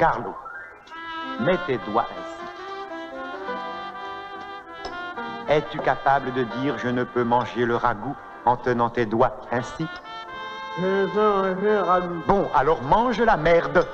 Carlo, mets tes doigts ainsi. Es-tu capable de dire je ne peux manger le ragoût en tenant tes doigts ainsi? Bon, alors mange la merde.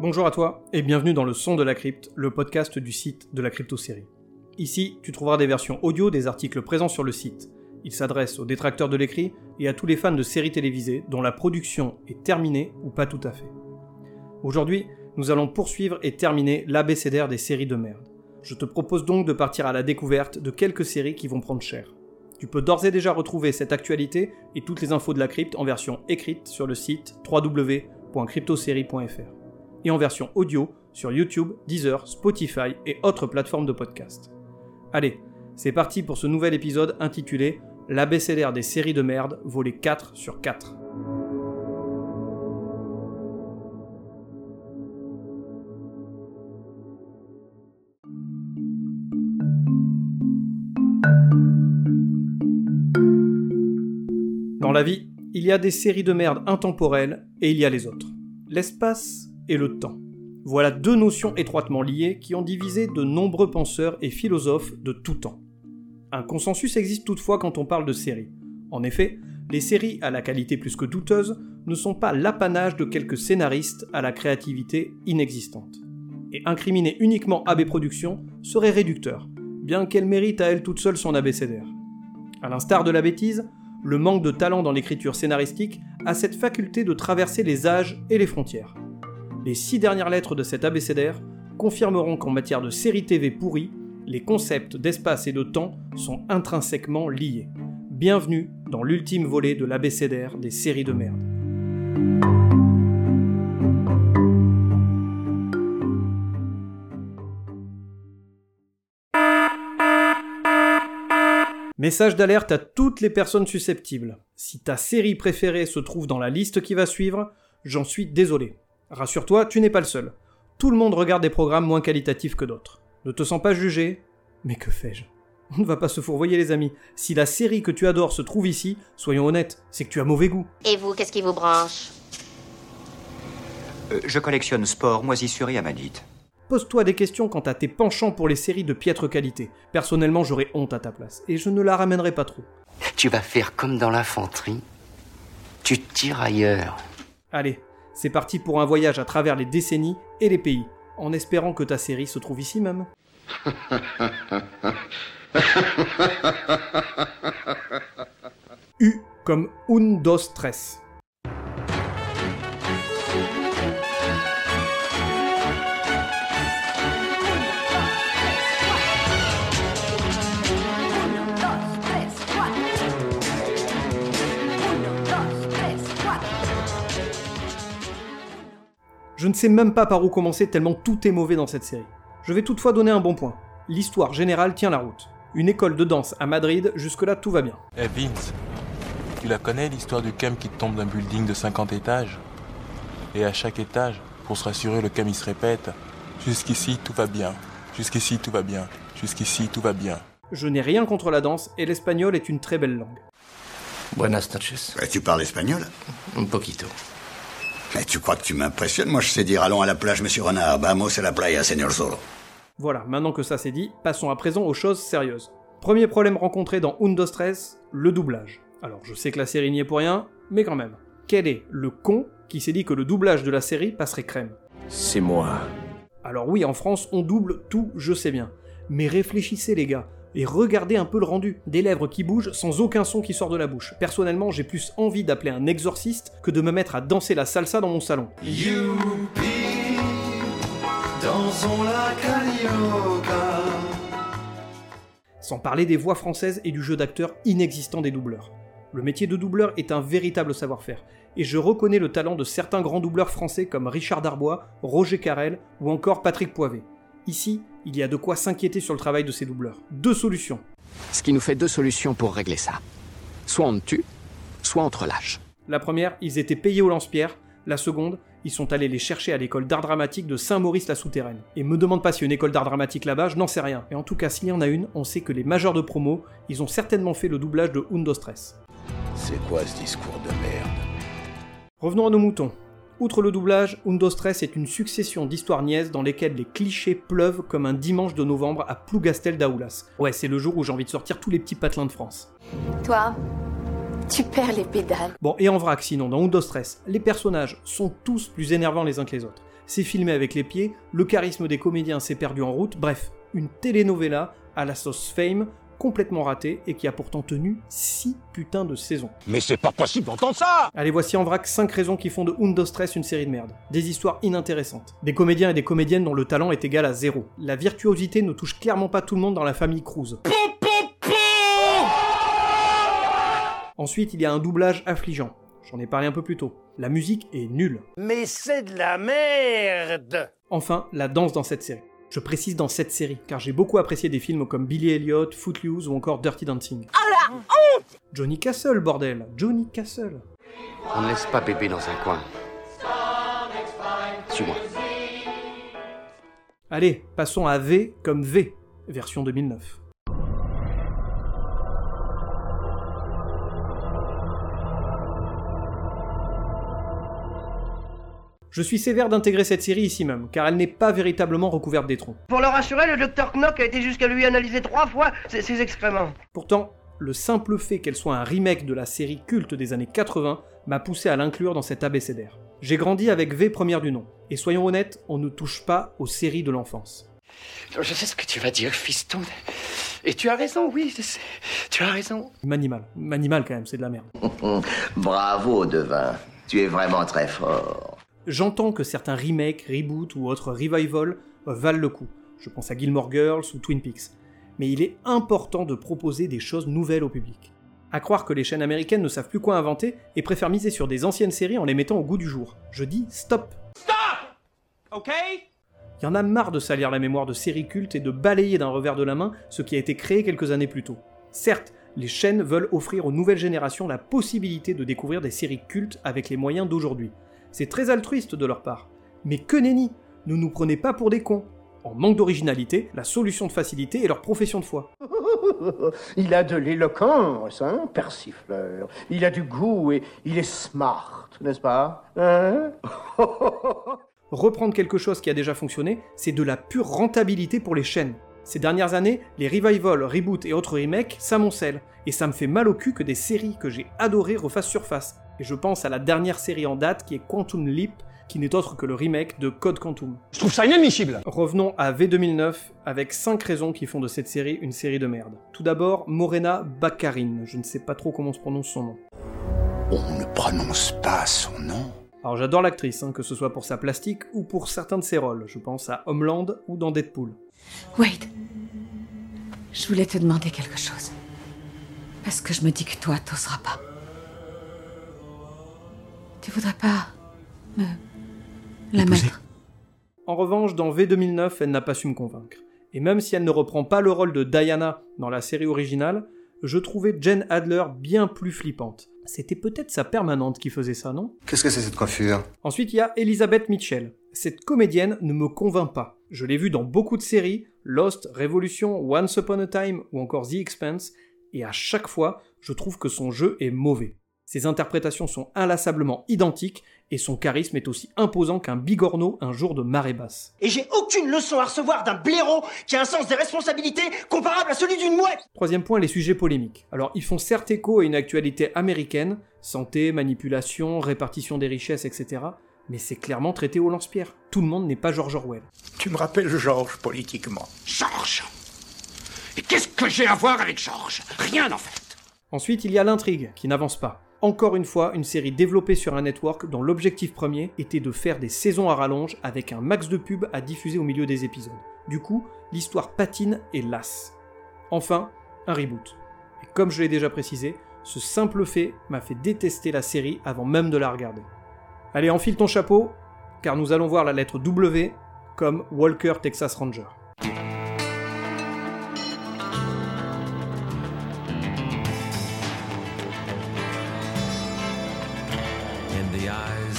Bonjour à toi et bienvenue dans le son de la crypte, le podcast du site de la crypto-série. Ici, tu trouveras des versions audio des articles présents sur le site. Il s'adresse aux détracteurs de l'écrit et à tous les fans de séries télévisées dont la production est terminée ou pas tout à fait. Aujourd'hui, nous allons poursuivre et terminer l'abécédaire des séries de merde. Je te propose donc de partir à la découverte de quelques séries qui vont prendre cher. Tu peux d'ores et déjà retrouver cette actualité et toutes les infos de la crypte en version écrite sur le site www.cryptosérie.fr et en version audio sur YouTube, Deezer, Spotify et autres plateformes de podcast. Allez, c'est parti pour ce nouvel épisode intitulé L'abécédaire des séries de merde, volet 4 sur 4. Dans la vie, il y a des séries de merde intemporelles et il y a les autres. L'espace et le temps. Voilà deux notions étroitement liées qui ont divisé de nombreux penseurs et philosophes de tout temps. Un consensus existe toutefois quand on parle de séries. En effet, les séries à la qualité plus que douteuse ne sont pas l'apanage de quelques scénaristes à la créativité inexistante. Et incriminer uniquement AB Productions serait réducteur, bien qu'elle mérite à elle toute seule son abécédaire. À l'instar de la bêtise, le manque de talent dans l'écriture scénaristique a cette faculté de traverser les âges et les frontières. Les six dernières lettres de cet abécédaire confirmeront qu'en matière de série TV pourrie, les concepts d'espace et de temps sont intrinsèquement liés. Bienvenue dans l'ultime volet de l'abécédaire des séries de merde. Message d'alerte à toutes les personnes susceptibles. Si ta série préférée se trouve dans la liste qui va suivre, j'en suis désolé. Rassure-toi, tu n'es pas le seul. Tout le monde regarde des programmes moins qualitatifs que d'autres. Ne te sens pas jugé Mais que fais-je? On ne va pas se fourvoyer les amis. Si la série que tu adores se trouve ici, soyons honnêtes, c'est que tu as mauvais goût. Et vous, qu'est-ce qui vous branche? Euh, je collectionne sport, moisissure et amanite. Pose-toi des questions quant à tes penchants pour les séries de piètre qualité. Personnellement, j'aurais honte à ta place, et je ne la ramènerai pas trop. Tu vas faire comme dans l'infanterie. Tu tires ailleurs. Allez, c'est parti pour un voyage à travers les décennies et les pays, en espérant que ta série se trouve ici même. U comme un, dos, tres. Je ne sais même pas par où commencer tellement tout est mauvais dans cette série. Je vais toutefois donner un bon point. L'histoire générale tient la route. Une école de danse à Madrid, jusque-là tout va bien. Eh Vince, tu la connais l'histoire du cam qui tombe d'un building de 50 étages? Et à chaque étage, pour se rassurer, le cam il se répète Jusqu'ici tout va bien, jusqu'ici tout va bien, jusqu'ici tout va bien. Je n'ai rien contre la danse et l'espagnol est une très belle langue. Buenas noches. Bah, tu parles espagnol? Un poquito. Mais tu crois que tu m'impressionnes? Moi, je sais dire allons à la plage, monsieur Renard. Vamos a la playa, señor Zorro. Voilà, maintenant que ça c'est dit, passons à présent aux choses sérieuses. Premier problème rencontré dans Un, Dos, Tres, le doublage. Alors je sais que la série n'y est pour rien, mais quand même. Quel est le con qui s'est dit que le doublage de la série passerait crème? C'est moi. Alors oui, en France, on double tout, je sais bien. Mais réfléchissez les gars, et regardez un peu le rendu. Des lèvres qui bougent sans aucun son qui sort de la bouche. Personnellement, j'ai plus envie d'appeler un exorciste que de me mettre à danser la salsa dans mon salon. Sans parler des voix françaises et du jeu d'acteur inexistant des doubleurs. Le métier de doubleur est un véritable savoir-faire, et je reconnais le talent de certains grands doubleurs français comme Richard Darbois, Roger Carrel ou encore Patrick Poivet. Ici, il y a de quoi s'inquiéter sur le travail de ces doubleurs. Deux solutions. Ce qui nous fait deux solutions pour régler ça. Soit on te tue, soit on te relâche. La première, ils étaient payés au lance-pierre. La seconde, ils sont allés les chercher à l'école d'art dramatique de Saint-Maurice-la-Souterraine. Et me demande pas s'il y a une école d'art dramatique là-bas, je n'en sais rien. Et en tout cas, s'il y en a une, on sait que les majeurs de promo, ils ont certainement fait le doublage de Undo Stress. C'est quoi ce discours de merde? Revenons à nos moutons. Outre le doublage, Undo Stress est une succession d'histoires niaises dans lesquelles les clichés pleuvent comme un dimanche de novembre à Plougastel d'Aoulas. Ouais, c'est le jour où j'ai envie de sortir tous les petits patelins de France. Toi, tu perds les pédales. Bon, et en vrac sinon, dans Undo Stress, les personnages sont tous plus énervants les uns que les autres. C'est filmé avec les pieds, le charisme des comédiens s'est perdu en route, bref, une telenovela à la sauce fame, complètement ratée et qui a pourtant tenu 6 putains de saisons. Mais c'est pas possible d'entendre ça Allez, voici en vrac 5 raisons qui font de Undo Stress une série de merde. Des histoires inintéressantes. Des comédiens et des comédiennes dont le talent est égal à zéro. La virtuosité ne touche clairement pas tout le monde dans la famille Cruz. Ensuite, il y a un doublage affligeant. J'en ai parlé un peu plus tôt. La musique est nulle. Mais c'est de la merde Enfin, la danse dans cette série. Je précise dans cette série, car j'ai beaucoup apprécié des films comme Billy Elliot, Footloose ou encore Dirty Dancing. Ah la honte Johnny Castle, bordel Johnny Castle On ne laisse pas bébé dans un coin. Suis-moi. Allez, passons à V comme V, version 2009. Je suis sévère d'intégrer cette série ici même, car elle n'est pas véritablement recouverte d'étrons. Pour le rassurer, le docteur Knock a été jusqu'à lui analyser trois fois ses, ses excréments. Pourtant, le simple fait qu'elle soit un remake de la série culte des années 80 m'a poussé à l'inclure dans cet abécédaire. J'ai grandi avec V première du nom, et soyons honnêtes, on ne touche pas aux séries de l'enfance. Je sais ce que tu vas dire, fiston. Et tu as raison, oui, je sais. Tu as raison. Manimal. Manimal quand même, c'est de la merde. Bravo, Devin. Tu es vraiment très fort. J'entends que certains remakes, reboots ou autres revival valent le coup. Je pense à Gilmore Girls ou Twin Peaks. Mais il est important de proposer des choses nouvelles au public. À croire que les chaînes américaines ne savent plus quoi inventer et préfèrent miser sur des anciennes séries en les mettant au goût du jour. Je dis stop Stop Ok? Il y en a marre de salir la mémoire de séries cultes et de balayer d'un revers de la main ce qui a été créé quelques années plus tôt. Certes, les chaînes veulent offrir aux nouvelles générations la possibilité de découvrir des séries cultes avec les moyens d'aujourd'hui. C'est très altruiste de leur part. Mais que nenni Ne nous prenez pas pour des cons. En manque d'originalité, la solution de facilité est leur profession de foi. il a de l'éloquence, hein, persifleur. Il a du goût et il est smart, n'est-ce pas hein? Reprendre quelque chose qui a déjà fonctionné, c'est de la pure rentabilité pour les chaînes. Ces dernières années, les revivals, reboots et autres remakes s'amoncellent, et ça me fait mal au cul que des séries que j'ai adorées refassent surface. Et je pense à la dernière série en date qui est Quantum Leap, qui n'est autre que le remake de Code Quantum. Je trouve ça inadmissible Revenons à V2009 avec 5 raisons qui font de cette série une série de merde. Tout d'abord, Morena Baccarin, je ne sais pas trop comment se prononce son nom. On ne prononce pas son nom. Alors j'adore l'actrice, hein, que ce soit pour sa plastique ou pour certains de ses rôles, je pense à Homeland ou dans Deadpool. Wade, je voulais te demander quelque chose. Parce que je me dis que toi, t'oseras pas. Tu voudrais pas me la mettre En revanche, dans V2009, elle n'a pas su me convaincre. Et même si elle ne reprend pas le rôle de Diana dans la série originale, je trouvais Jen Adler bien plus flippante. C'était peut-être sa permanente qui faisait ça, non? Qu'est-ce que c'est cette coiffure? Ensuite, il y a Elizabeth Mitchell. Cette comédienne ne me convainc pas. Je l'ai vue dans beaucoup de séries, Lost, Révolution, Once Upon a Time ou encore The Expanse, et à chaque fois, je trouve que son jeu est mauvais. Ses interprétations sont inlassablement identiques, et son charisme est aussi imposant qu'un bigorneau un jour de marée basse. Et j'ai aucune leçon à recevoir d'un blaireau qui a un sens des responsabilités comparable à celui d'une mouette Troisième point, les sujets polémiques. Alors, ils font certes écho à une actualité américaine, santé, manipulation, répartition des richesses, etc., mais c'est clairement traité au lance-pierre. Tout le monde n'est pas George Orwell. Tu me rappelles Georges politiquement. Georges Et qu'est-ce que j'ai à voir avec Georges? Rien en fait Ensuite, il y a l'intrigue, qui n'avance pas. Encore une fois, une série développée sur un network dont l'objectif premier était de faire des saisons à rallonge avec un max de pubs à diffuser au milieu des épisodes. Du coup, l'histoire patine et lasse. Enfin, un reboot. Et comme je l'ai déjà précisé, Ce simple fait m'a fait détester la série avant même de la regarder. Allez, enfile ton chapeau, car nous allons voir la lettre W comme Walker Texas Ranger.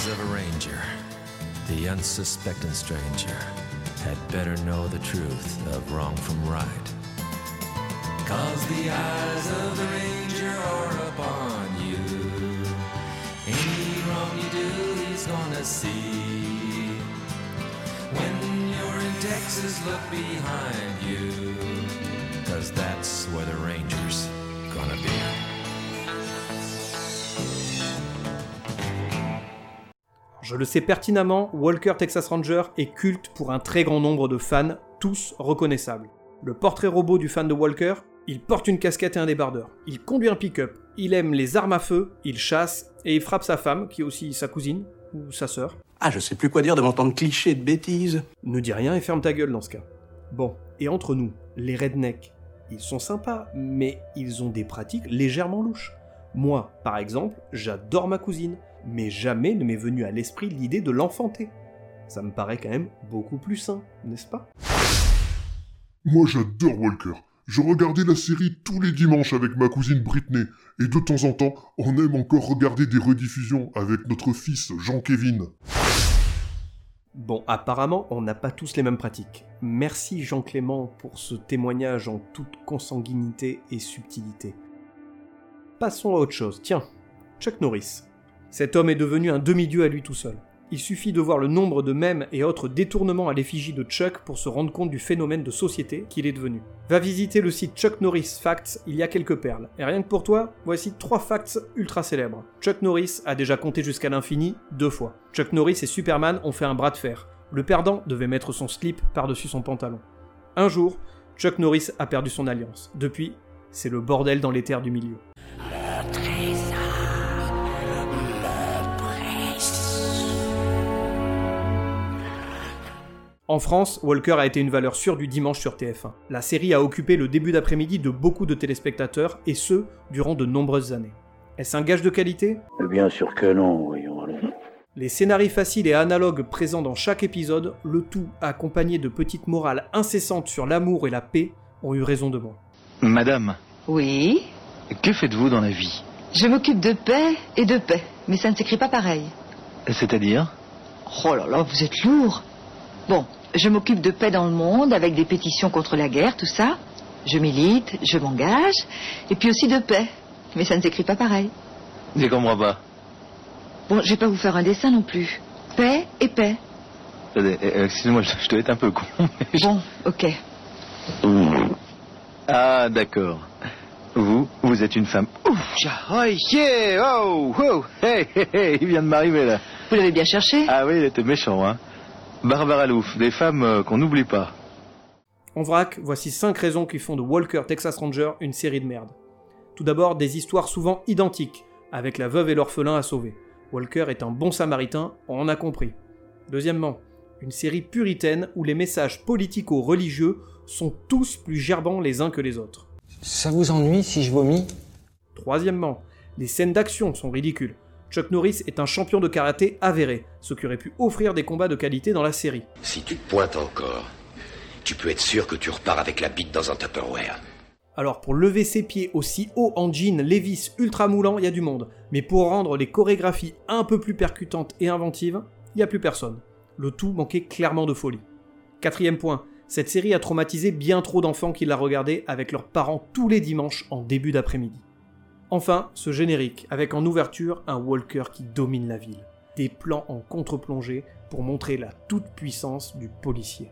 Of a ranger, the unsuspecting stranger had better know the truth of wrong from right. Cause the eyes of the ranger are upon you. Any wrong you do, he's gonna see. When you're in Texas, look behind you. Cause that's where the ranger's gonna be. Je le sais pertinemment, Walker Texas Ranger est culte pour un très grand nombre de fans, tous reconnaissables. Le portrait robot du fan de Walker, il porte une casquette et un débardeur. Il conduit un pick-up. Il aime les armes à feu, il chasse, et il frappe sa femme, qui est aussi sa cousine, ou sa sœur. Ah, je sais plus quoi dire devant tant de clichés de bêtises. Ne dis rien et ferme ta gueule dans ce cas. Bon, et entre nous, les rednecks, ils sont sympas, mais ils ont des pratiques légèrement louches. Moi, par exemple, j'adore ma cousine, mais jamais ne m'est venu à l'esprit l'idée de l'enfanter. Ça me paraît quand même beaucoup plus sain, n'est-ce pas? Moi j'adore Walker. Je regardais la série tous les dimanches avec ma cousine Britney, et de temps en temps, on aime encore regarder des rediffusions avec notre fils Jean-Kévin. Bon, apparemment, on n'a pas tous les mêmes pratiques. Merci Jean-Clément pour ce témoignage en toute consanguinité et subtilité. Passons à autre chose. Tiens, Chuck Norris. Cet homme est devenu un demi-dieu à lui tout seul. Il suffit de voir le nombre de mèmes et autres détournements à l'effigie de Chuck pour se rendre compte du phénomène de société qu'il est devenu. Va visiter le site Chuck Norris Facts, il y a quelques perles. Et rien que pour toi, voici trois facts ultra célèbres. Chuck Norris a déjà compté jusqu'à l'infini deux fois. Chuck Norris et Superman ont fait un bras de fer. Le perdant devait mettre son slip par-dessus son pantalon. Un jour, Chuck Norris a perdu son alliance. Depuis, c'est le bordel dans les terres du milieu. En France, Walker a été une valeur sûre du dimanche sur TF1. La série a occupé le début d'après-midi de beaucoup de téléspectateurs, et ce, durant de nombreuses années. Est-ce un gage de qualité? Bien sûr que non, voyons allons. Les scénarios faciles et analogues présents dans chaque épisode, le tout accompagné de petites morales incessantes sur l'amour et la paix, ont eu raison de moi. Madame, Oui, que faites-vous dans la vie? Je m'occupe de paix et de paix, mais ça ne s'écrit pas pareil. C'est-à-dire? Oh là là, vous êtes lourd. Bon, je m'occupe de paix dans le monde avec des pétitions contre la guerre, tout ça. Je milite, je m'engage, et puis aussi de paix, mais ça ne s'écrit pas pareil. Je comprends pas. Bon, je vais pas vous faire un dessin non plus. Paix et paix. Attendez, euh, Excusez-moi, je, je dois être un peu con. je- Bon, ok. Ah, d'accord. Vous, vous êtes une femme. Ouf, oh, yeah, oh, oh, hey, hey, hey, il vient de m'arriver là. Vous l'avez bien cherché? Ah oui, il était méchant, hein. Barbara Louf, des femmes euh, qu'on n'oublie pas. En vrac, voici 5 raisons qui font de Walker Texas Ranger une série de merde. Tout d'abord, des histoires souvent identiques, avec la veuve et l'orphelin à sauver. Walker est un bon samaritain, on en a compris. Deuxièmement, une série puritaine où les messages politico-religieux sont tous plus gerbants les uns que les autres. Ça vous ennuie si je vomis? Troisièmement, les scènes d'action sont ridicules. Chuck Norris est un champion de karaté avéré, ce qui aurait pu offrir des combats de qualité dans la série. Si tu te pointes encore, tu peux être sûr que tu repars avec la bite dans un Tupperware. Alors pour lever ses pieds aussi haut en jean Levis ultra moulant, il y a du monde. Mais pour rendre les chorégraphies un peu plus percutantes et inventives, il n'y a plus personne. Le tout manquait clairement de folie. Quatrième point, cette série a traumatisé bien trop d'enfants qui la regardaient avec leurs parents tous les dimanches en début d'après-midi. Enfin, ce générique, avec en ouverture un Walker qui domine la ville. Des plans en contre-plongée pour montrer la toute-puissance du policier.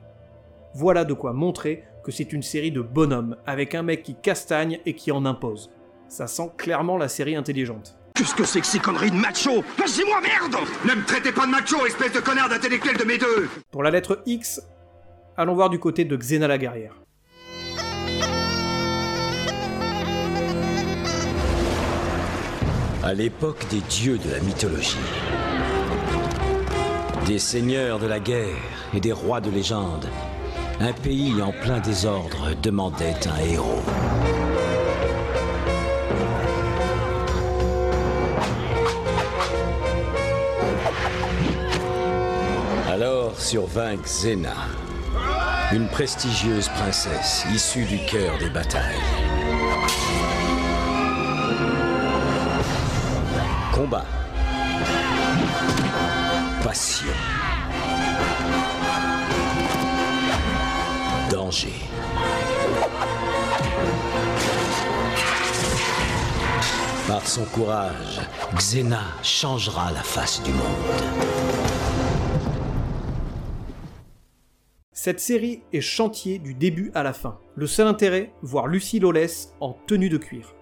Voilà de quoi montrer que c'est une série de bonhommes, avec un mec qui castagne et qui en impose. Ça sent clairement la série intelligente. Qu'est-ce que c'est que ces conneries de macho? Lâchez-moi, merde Ne me traitez pas de macho, espèce de connard d'intellectuel de mes deux Pour la lettre X, allons voir du côté de Xena la guerrière. à l'époque des dieux de la mythologie, des seigneurs de la guerre et des rois de légende, un pays en plein désordre demandait un héros. Alors survint Xena, une prestigieuse princesse issue du cœur des batailles. Combat. Passion. Danger. Par son courage, Xena changera la face du monde. Cette série est chantier du début à la fin. Le seul intérêt, voir Lucie Lawless en tenue de cuir.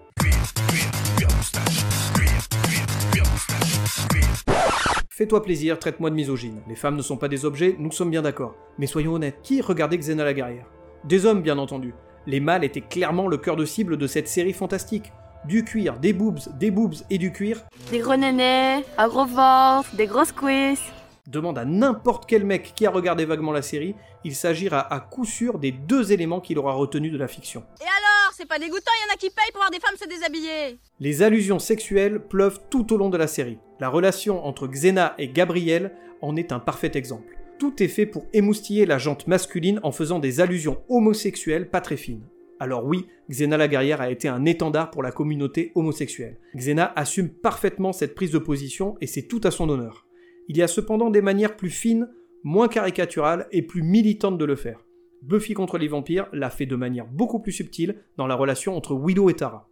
Fais-toi plaisir, traite-moi de misogyne. Les femmes ne sont pas des objets, nous sommes bien d'accord. Mais soyons honnêtes, qui regardait Xena la guerrière? Des hommes, bien entendu. Les mâles étaient clairement le cœur de cible de cette série fantastique. Du cuir, des boobs, des boobs et du cuir. Des gros nénés, un gros ventre, des grosses cuisses. Demande à n'importe quel mec qui a regardé vaguement la série, il s'agira à coup sûr des deux éléments qu'il aura retenus de la fiction. Et alors, c'est pas dégoûtant, il a qui payent pour voir des femmes se déshabiller. Les allusions sexuelles pleuvent tout au long de la série. La relation entre Xena et Gabriel en est un parfait exemple. Tout est fait pour émoustiller la jante masculine en faisant des allusions homosexuelles pas très fines. Alors oui, Xena la guerrière a été un étendard pour la communauté homosexuelle. Xena assume parfaitement cette prise de position et c'est tout à son honneur. Il y a cependant des manières plus fines, moins caricaturales et plus militantes de le faire. Buffy contre les vampires l'a fait de manière beaucoup plus subtile dans la relation entre Willow et Tara.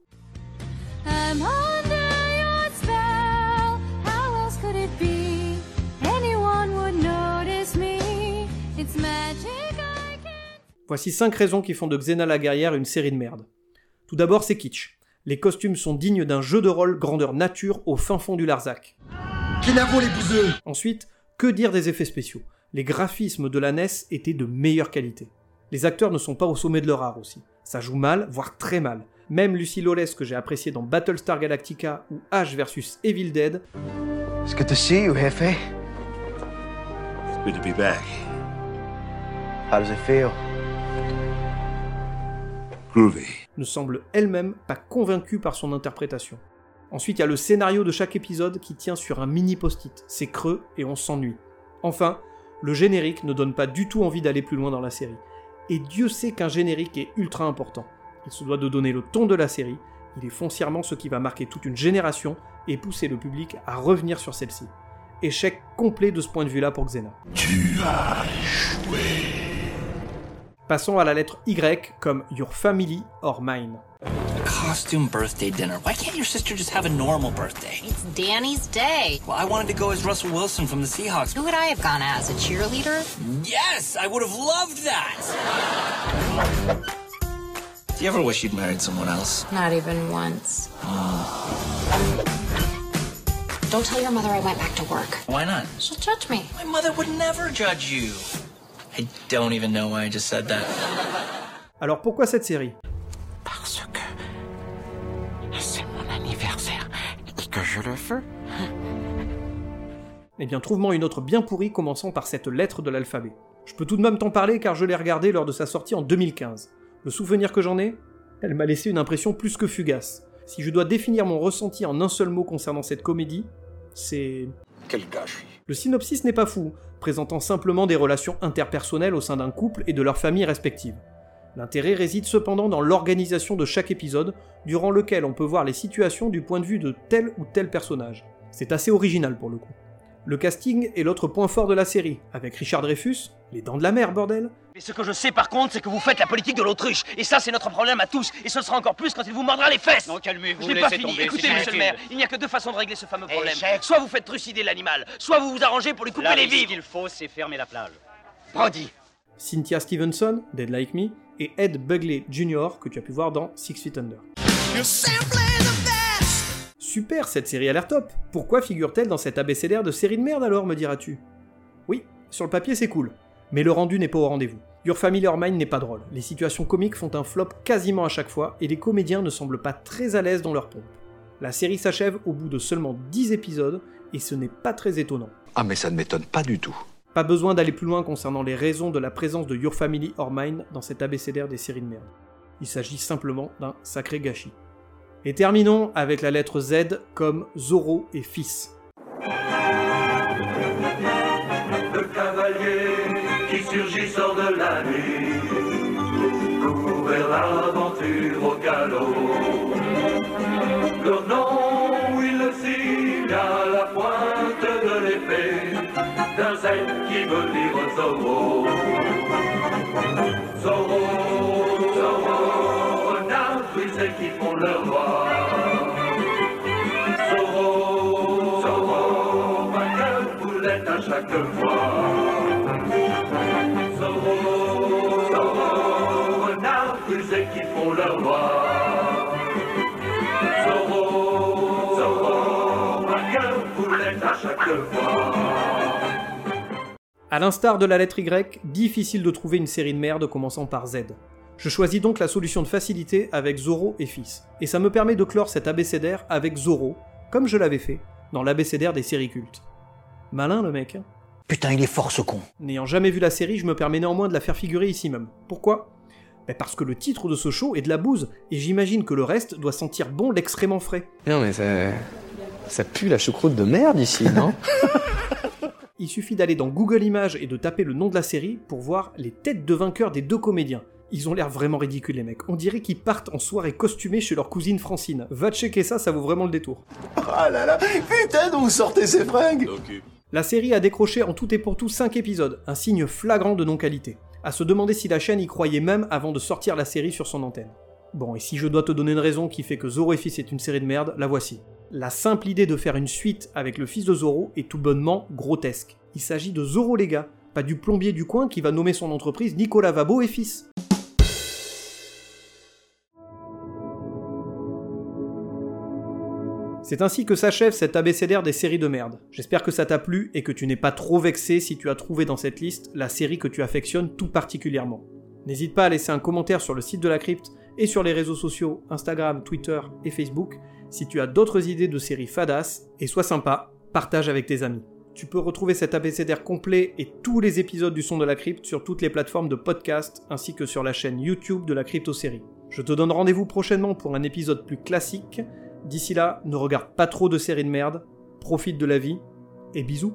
Voici 5 raisons qui font de Xena la guerrière une série de merde. Tout d'abord, c'est kitsch. Les costumes sont dignes d'un jeu de rôle grandeur nature au fin fond du Larzac. les bouseux? Ensuite, que dire des effets spéciaux? Les graphismes de la NES étaient de meilleure qualité. Les acteurs ne sont pas au sommet de leur art aussi. Ça joue mal, voire très mal. Même Lucy Lawless que j'ai apprécié dans Battlestar Galactica ou H vs Evil Dead. It's good to see you. It's good to be back. How does it feel? Groovy. ne semble elle-même pas convaincue par son interprétation. Ensuite, il y a le scénario de chaque épisode qui tient sur un mini post-it. C'est creux et on s'ennuie. Enfin, le générique ne donne pas du tout envie d'aller plus loin dans la série. Et Dieu sait qu'un générique est ultra important. Il se doit de donner le ton de la série, il est foncièrement ce qui va marquer toute une génération et pousser le public à revenir sur celle-ci. Échec complet de ce point de vue-là pour Xena. Tu as échoué. Passons à la lettre Y comme Your Family or Mine. Costume birthday dinner. Why can't your sister just have a normal birthday? It's Danny's day. Well, I wanted to go as Russell Wilson from the Seahawks. Who would I have gone as? A cheerleader? Yes, I would have loved that. Do you ever wish you'd married someone else? Not even once. Hmm. Don't tell your mother I went back to work. Why not? She'll judge me. My mother would never judge you. I don't even know why I just said that. Alors pourquoi cette série Parce que je le veux. Eh bien, trouve-moi une autre bien pourrie commençant par cette lettre de l'alphabet. Je peux tout de même t'en parler car je l'ai regardée lors de sa sortie en 2015. Le souvenir que j'en ai? Elle m'a laissé une impression plus que fugace. Si je dois définir mon ressenti en un seul mot concernant cette comédie, c'est... Quel gâchis. Le synopsis n'est pas fou, présentant simplement des relations interpersonnelles au sein d'un couple et de leurs familles respectives. L'intérêt réside cependant dans l'organisation de chaque épisode, durant lequel on peut voir les situations du point de vue de tel ou tel personnage. C'est assez original pour le coup. Le casting est l'autre point fort de la série, avec Richard Dreyfus, les dents de la mer, bordel. Mais ce que je sais par contre, c'est que vous faites la politique de l'autruche. Et ça, c'est notre problème à tous. Et ce sera encore plus quand il vous mordra les fesses. Non, calmez-vous, Je pas fini. tomber, Écoutez, monsieur le maire, il n'y a que deux façons de régler ce fameux problème. Échec. Soit vous faites trucider l'animal, soit vous vous arrangez pour lui couper Là, les ce vives. qu'il faut, c'est fermer la plage. Brody. Cynthia Stevenson, Dead Like Me, et Ed Bugley Jr., que tu as pu voir dans Six Feet Under. Super, cette série a l'air top. Pourquoi figure-t-elle dans cet abécédaire de série de merde alors, me diras-tu? Oui, sur le papier c'est cool, mais le rendu n'est pas au rendez-vous. Your Family or Mine n'est pas drôle, les situations comiques font un flop quasiment à chaque fois, et les comédiens ne semblent pas très à l'aise dans leur pompe. La série s'achève au bout de seulement 10 épisodes, et ce n'est pas très étonnant. Ah mais ça ne m'étonne pas du tout. Pas besoin d'aller plus loin concernant les raisons de la présence de Your Family or Mine dans cet abécédaire des séries de merde. Il s'agit simplement d'un sacré gâchis. Et terminons avec la lettre Z comme Zoro et fils. Le cavalier surgit sort de la nuit, l'aventure au galop. D'un veut dire Zorro. Zorro, Zorro, renard brisé qui font leur roi. Zorro, Zorro, vainqueur boulette à chaque fois. Zorro, Zorro, renard brisé qui font leur roi. Zorro, Zorro, vainqueur boulette à chaque fois. À l'instar de la lettre Y, difficile de trouver une série de merde commençant par Z. Je choisis donc la solution de facilité avec Zoro et Fils, et ça me permet de clore cet abécédaire avec Zoro, comme je l'avais fait dans l'abécédaire des séries cultes. Malin le mec. hein Putain, il est fort ce con. N'ayant jamais vu la série, je me permets néanmoins de la faire figurer ici même. Pourquoi? Ben Parce que le titre de ce show est de la bouse, et j'imagine que le reste doit sentir bon l'excrément frais. Non mais ça... Ça pue la choucroute de merde ici, non? Il suffit d'aller dans Google Images et de taper le nom de la série pour voir les têtes de vainqueurs des deux comédiens. Ils ont l'air vraiment ridicules les mecs. On dirait qu'ils partent en soirée costumée chez leur cousine Francine. Va checker ça, ça vaut vraiment le détour. Ah là là, putain, d'où sortez ces fringues? La série a décroché en tout et pour tout 5 épisodes, un signe flagrant de non-qualité. À se demander si la chaîne y croyait même avant de sortir la série sur son antenne. Bon, et si je dois te donner une raison qui fait que Zoro et Fils est une série de merde, la voici. La simple idée de faire une suite avec le fils de Zoro est tout bonnement grotesque. Il s'agit de Zoro les gars, pas du plombier du coin qui va nommer son entreprise Nicolas Vabo et Fils. C'est ainsi que s'achève cet abécédaire des séries de merde. J'espère que ça t'a plu et que tu n'es pas trop vexé si tu as trouvé dans cette liste la série que tu affectionnes tout particulièrement. N'hésite pas à laisser un commentaire sur le site de la crypte et sur les réseaux sociaux Instagram, Twitter et Facebook si tu as d'autres idées de séries fadas et sois sympa, partage avec tes amis. Tu peux retrouver cet abécédaire complet et tous les épisodes du son de la crypte sur toutes les plateformes de podcast ainsi que sur la chaîne YouTube de la crypto-série. Je te donne rendez-vous prochainement pour un épisode plus classique. D'ici là, ne regarde pas trop de séries de merde, profite de la vie et bisous